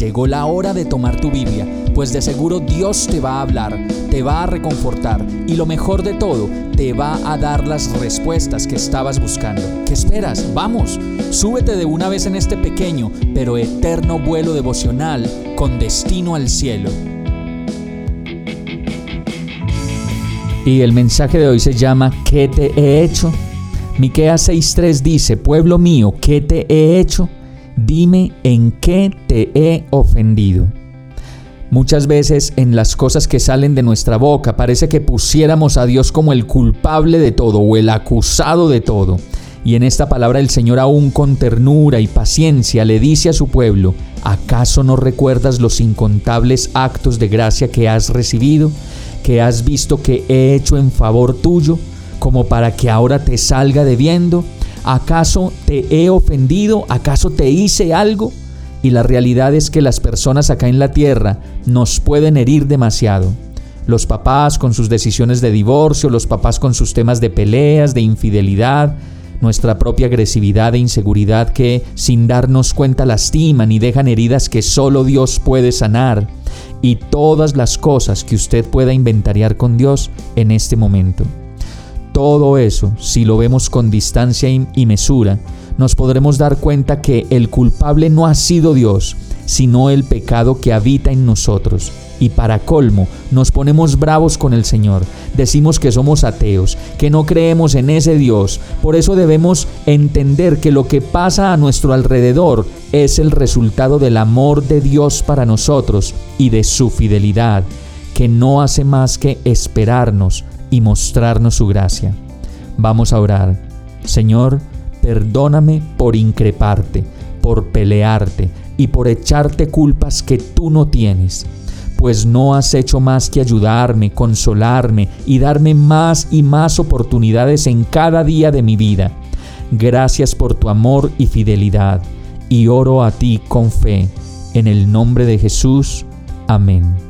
Llegó la hora de tomar tu Biblia, pues de seguro Dios te va a hablar, te va a reconfortar y lo mejor de todo, te va a dar las respuestas que estabas buscando. ¿Qué esperas? Vamos, súbete de una vez en este pequeño pero eterno vuelo devocional con destino al cielo. Y el mensaje de hoy se llama ¿Qué te he hecho? Miqueas 6:3 dice, "Pueblo mío, ¿qué te he hecho?" Dime en qué te he ofendido. Muchas veces en las cosas que salen de nuestra boca parece que pusiéramos a Dios como el culpable de todo o el acusado de todo. Y en esta palabra el Señor aún con ternura y paciencia le dice a su pueblo, ¿acaso no recuerdas los incontables actos de gracia que has recibido, que has visto que he hecho en favor tuyo, como para que ahora te salga debiendo? ¿Acaso te he ofendido? ¿Acaso te hice algo? Y la realidad es que las personas acá en la tierra nos pueden herir demasiado. Los papás con sus decisiones de divorcio, los papás con sus temas de peleas, de infidelidad, nuestra propia agresividad e inseguridad que sin darnos cuenta lastiman y dejan heridas que solo Dios puede sanar, y todas las cosas que usted pueda inventariar con Dios en este momento. Todo eso, si lo vemos con distancia y mesura, nos podremos dar cuenta que el culpable no ha sido Dios, sino el pecado que habita en nosotros. Y para colmo, nos ponemos bravos con el Señor. Decimos que somos ateos, que no creemos en ese Dios. Por eso debemos entender que lo que pasa a nuestro alrededor es el resultado del amor de Dios para nosotros y de su fidelidad, que no hace más que esperarnos y mostrarnos su gracia. Vamos a orar. Señor, perdóname por increparte, por pelearte y por echarte culpas que tú no tienes, pues no has hecho más que ayudarme, consolarme y darme más y más oportunidades en cada día de mi vida. Gracias por tu amor y fidelidad, y oro a ti con fe. En el nombre de Jesús. Amén.